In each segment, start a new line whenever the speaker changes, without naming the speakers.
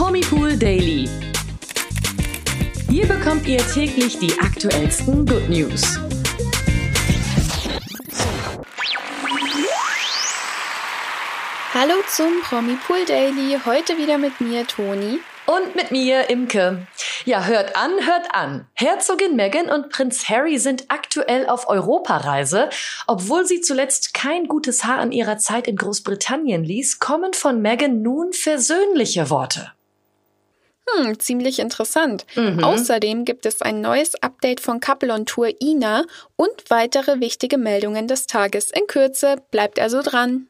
Promipool Daily. Hier bekommt ihr täglich die aktuellsten Good News.
Hallo zum Promipool Daily. Heute wieder mit mir, Toni.
Und mit mir, Imke. Ja, hört an, hört an. Herzogin Meghan und Prinz Harry sind aktuell auf Europareise. Obwohl sie zuletzt kein gutes Haar an ihrer Zeit in Großbritannien ließ, kommen von Meghan nun versöhnliche Worte.
Hm, ziemlich interessant. Mhm. Außerdem gibt es ein neues Update von Couple on Tour Ina und weitere wichtige Meldungen des Tages in Kürze. Bleibt also dran.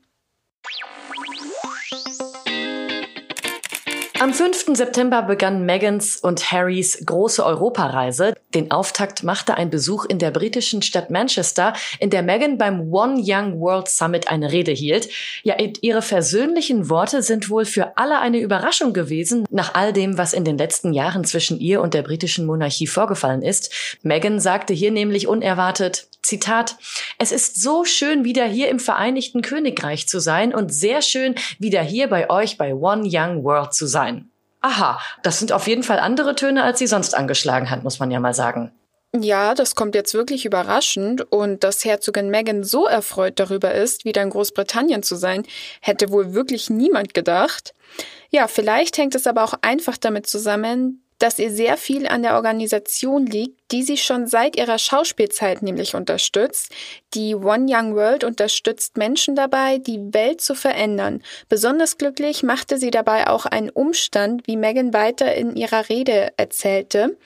Am 5. September begann Megans und Harrys große Europareise. Den Auftakt machte ein Besuch in der britischen Stadt Manchester, in der Meghan beim One Young World Summit eine Rede hielt. Ja, ihre versöhnlichen Worte sind wohl für alle eine Überraschung gewesen, nach all dem, was in den letzten Jahren zwischen ihr und der britischen Monarchie vorgefallen ist. Meghan sagte hier nämlich unerwartet, Zitat, es ist so schön, wieder hier im Vereinigten Königreich zu sein und sehr schön, wieder hier bei euch bei One Young World zu sein. Aha, das sind auf jeden Fall andere Töne, als sie sonst angeschlagen hat, muss man ja mal sagen.
Ja, das kommt jetzt wirklich überraschend und dass Herzogin Meghan so erfreut darüber ist, wieder in Großbritannien zu sein, hätte wohl wirklich niemand gedacht. Ja, vielleicht hängt es aber auch einfach damit zusammen, dass ihr sehr viel an der Organisation liegt, die sie schon seit ihrer Schauspielzeit nämlich unterstützt. Die One Young World unterstützt Menschen dabei, die Welt zu verändern. Besonders glücklich machte sie dabei auch einen Umstand, wie Megan weiter in ihrer Rede erzählte.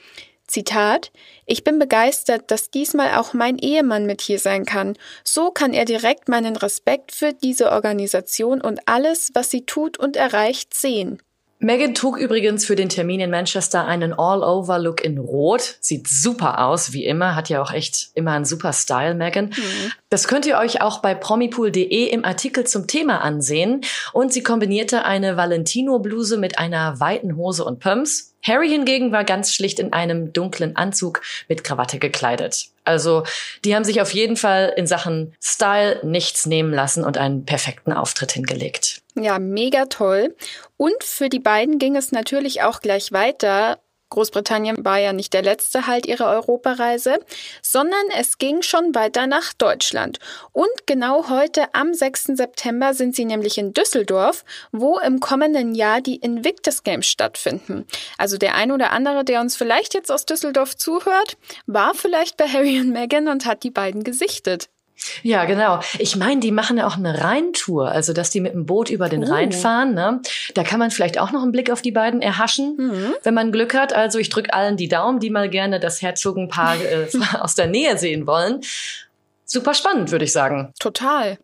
Zitat, ich bin begeistert, dass diesmal auch mein Ehemann mit hier sein kann. So kann er direkt meinen Respekt für diese Organisation und alles, was sie tut und erreicht, sehen.
Megan trug übrigens für den Termin in Manchester einen All-Over-Look in Rot. Sieht super aus, wie immer. Hat ja auch echt immer einen super Style, Megan. Mhm. Das könnt ihr euch auch bei promipool.de im Artikel zum Thema ansehen. Und sie kombinierte eine Valentino-Bluse mit einer weiten Hose und Pumps. Harry hingegen war ganz schlicht in einem dunklen Anzug mit Krawatte gekleidet. Also, die haben sich auf jeden Fall in Sachen Style nichts nehmen lassen und einen perfekten Auftritt hingelegt.
Ja, mega toll. Und für die beiden ging es natürlich auch gleich weiter. Großbritannien war ja nicht der letzte Halt ihrer Europareise, sondern es ging schon weiter nach Deutschland. Und genau heute am 6. September sind sie nämlich in Düsseldorf, wo im kommenden Jahr die Invictus Games stattfinden. Also der ein oder andere, der uns vielleicht jetzt aus Düsseldorf zuhört, war vielleicht bei Harry und Meghan und hat die beiden gesichtet.
Ja, genau. Ich meine, die machen ja auch eine Rheintour, also dass die mit dem Boot über den oh. Rhein fahren. Ne? Da kann man vielleicht auch noch einen Blick auf die beiden erhaschen, mhm. wenn man Glück hat. Also ich drücke allen die Daumen, die mal gerne das Herzogenpaar äh, aus der Nähe sehen wollen. Super spannend, würde ich sagen.
Total.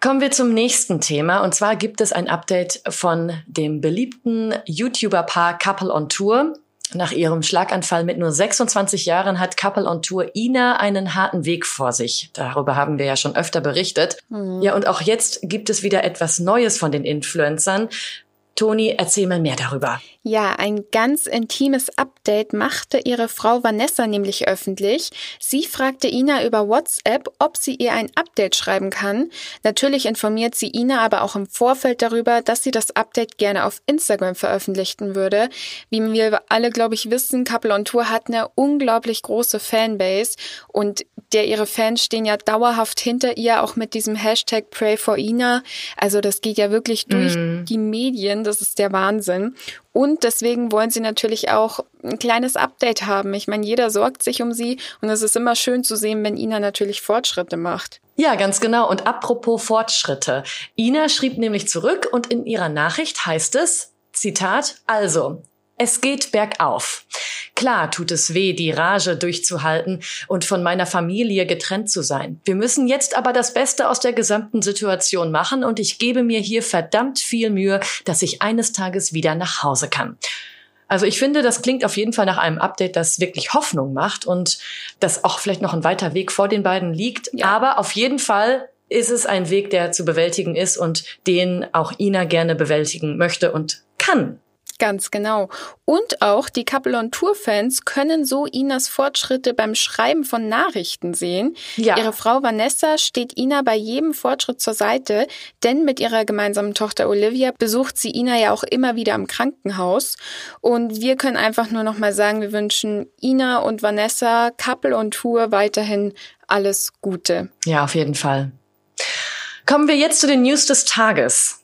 Kommen wir zum nächsten Thema. Und zwar gibt es ein Update von dem beliebten YouTuber-Paar Couple on Tour. Nach ihrem Schlaganfall mit nur 26 Jahren hat Couple on Tour Ina einen harten Weg vor sich. Darüber haben wir ja schon öfter berichtet. Mhm. Ja, und auch jetzt gibt es wieder etwas Neues von den Influencern. Toni, erzähl mal mehr darüber.
Ja, ein ganz intimes Update machte ihre Frau Vanessa nämlich öffentlich. Sie fragte Ina über WhatsApp, ob sie ihr ein Update schreiben kann. Natürlich informiert sie Ina aber auch im Vorfeld darüber, dass sie das Update gerne auf Instagram veröffentlichen würde. Wie wir alle, glaube ich, wissen, Couple on Tour hat eine unglaublich große Fanbase und der ihre Fans stehen ja dauerhaft hinter ihr, auch mit diesem Hashtag Pray for Ina. Also das geht ja wirklich durch mm. die Medien. Das ist der Wahnsinn. Und deswegen wollen sie natürlich auch ein kleines Update haben. Ich meine, jeder sorgt sich um sie und es ist immer schön zu sehen, wenn Ina natürlich Fortschritte macht.
Ja, ganz genau. Und apropos Fortschritte. Ina schrieb nämlich zurück und in ihrer Nachricht heißt es, Zitat, also, es geht bergauf. Klar tut es weh, die Rage durchzuhalten und von meiner Familie getrennt zu sein. Wir müssen jetzt aber das Beste aus der gesamten Situation machen und ich gebe mir hier verdammt viel Mühe, dass ich eines Tages wieder nach Hause kann. Also ich finde, das klingt auf jeden Fall nach einem Update, das wirklich Hoffnung macht und dass auch vielleicht noch ein weiter Weg vor den beiden liegt. Ja. Aber auf jeden Fall ist es ein Weg, der zu bewältigen ist und den auch Ina gerne bewältigen möchte und kann.
Ganz genau. Und auch die Couple on Tour Fans können so Inas Fortschritte beim Schreiben von Nachrichten sehen. Ja. Ihre Frau Vanessa steht Ina bei jedem Fortschritt zur Seite, denn mit ihrer gemeinsamen Tochter Olivia besucht sie Ina ja auch immer wieder im Krankenhaus. Und wir können einfach nur noch mal sagen, wir wünschen Ina und Vanessa, Couple on Tour weiterhin alles Gute.
Ja, auf jeden Fall. Kommen wir jetzt zu den News des Tages.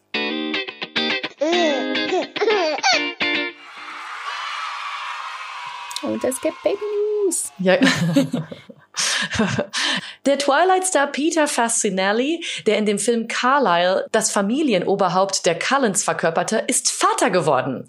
Und es gibt Baby News.
Ja. Der Twilight-Star Peter Fasinelli, der in dem Film Carlisle das Familienoberhaupt der Cullens verkörperte, ist Vater geworden.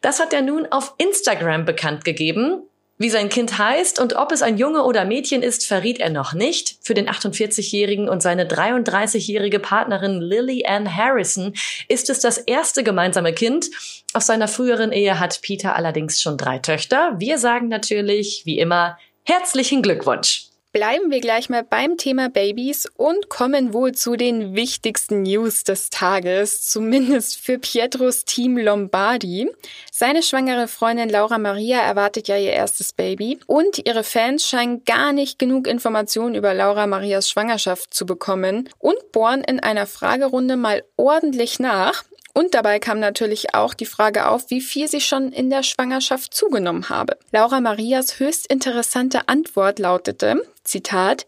Das hat er nun auf Instagram bekannt gegeben. Wie sein Kind heißt und ob es ein Junge oder Mädchen ist, verriet er noch nicht. Für den 48-Jährigen und seine 33-jährige Partnerin Lily Ann Harrison ist es das erste gemeinsame Kind. Aus seiner früheren Ehe hat Peter allerdings schon drei Töchter. Wir sagen natürlich, wie immer, herzlichen Glückwunsch.
Bleiben wir gleich mal beim Thema Babys und kommen wohl zu den wichtigsten News des Tages, zumindest für Pietros Team Lombardi. Seine schwangere Freundin Laura Maria erwartet ja ihr erstes Baby und ihre Fans scheinen gar nicht genug Informationen über Laura Marias Schwangerschaft zu bekommen und bohren in einer Fragerunde mal ordentlich nach. Und dabei kam natürlich auch die Frage auf, wie viel sie schon in der Schwangerschaft zugenommen habe. Laura Marias höchst interessante Antwort lautete, Zitat,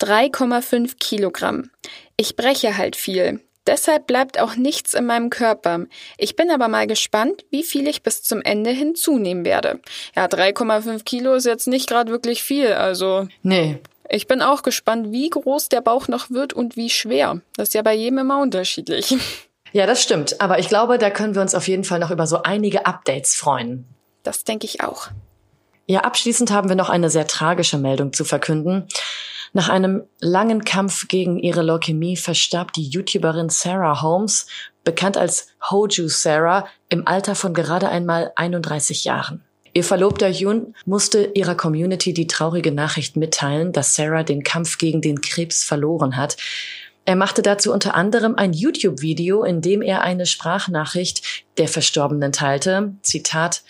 3,5 Kilogramm. Ich breche halt viel. Deshalb bleibt auch nichts in meinem Körper. Ich bin aber mal gespannt, wie viel ich bis zum Ende hin zunehmen werde. Ja, 3,5 Kilo ist jetzt nicht gerade wirklich viel, also.
Nee.
Ich bin auch gespannt, wie groß der Bauch noch wird und wie schwer. Das ist ja bei jedem immer unterschiedlich.
Ja, das stimmt. Aber ich glaube, da können wir uns auf jeden Fall noch über so einige Updates freuen.
Das denke ich auch.
Ja, abschließend haben wir noch eine sehr tragische Meldung zu verkünden. Nach einem langen Kampf gegen ihre Leukämie verstarb die YouTuberin Sarah Holmes, bekannt als Hoju Sarah, im Alter von gerade einmal 31 Jahren. Ihr Verlobter Yun musste ihrer Community die traurige Nachricht mitteilen, dass Sarah den Kampf gegen den Krebs verloren hat. Er machte dazu unter anderem ein YouTube-Video, in dem er eine Sprachnachricht der Verstorbenen teilte. Zitat,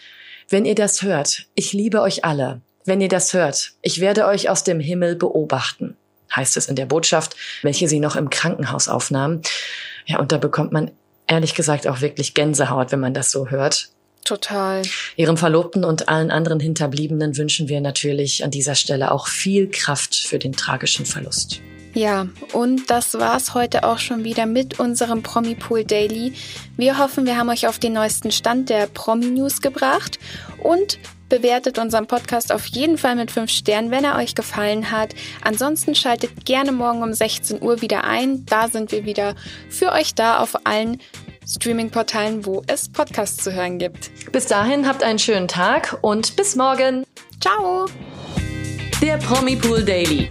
wenn ihr das hört, ich liebe euch alle. Wenn ihr das hört, ich werde euch aus dem Himmel beobachten, heißt es in der Botschaft, welche sie noch im Krankenhaus aufnahm. Ja, und da bekommt man ehrlich gesagt auch wirklich Gänsehaut, wenn man das so hört.
Total.
Ihrem Verlobten und allen anderen Hinterbliebenen wünschen wir natürlich an dieser Stelle auch viel Kraft für den tragischen Verlust.
Ja, und das war's heute auch schon wieder mit unserem Promi-Pool Daily. Wir hoffen, wir haben euch auf den neuesten Stand der Promi-News gebracht und bewertet unseren Podcast auf jeden Fall mit 5 Sternen, wenn er euch gefallen hat. Ansonsten schaltet gerne morgen um 16 Uhr wieder ein. Da sind wir wieder für euch da auf allen Streaming-Portalen, wo es Podcasts zu hören gibt.
Bis dahin habt einen schönen Tag und bis morgen.
Ciao.
Der Promi Pool Daily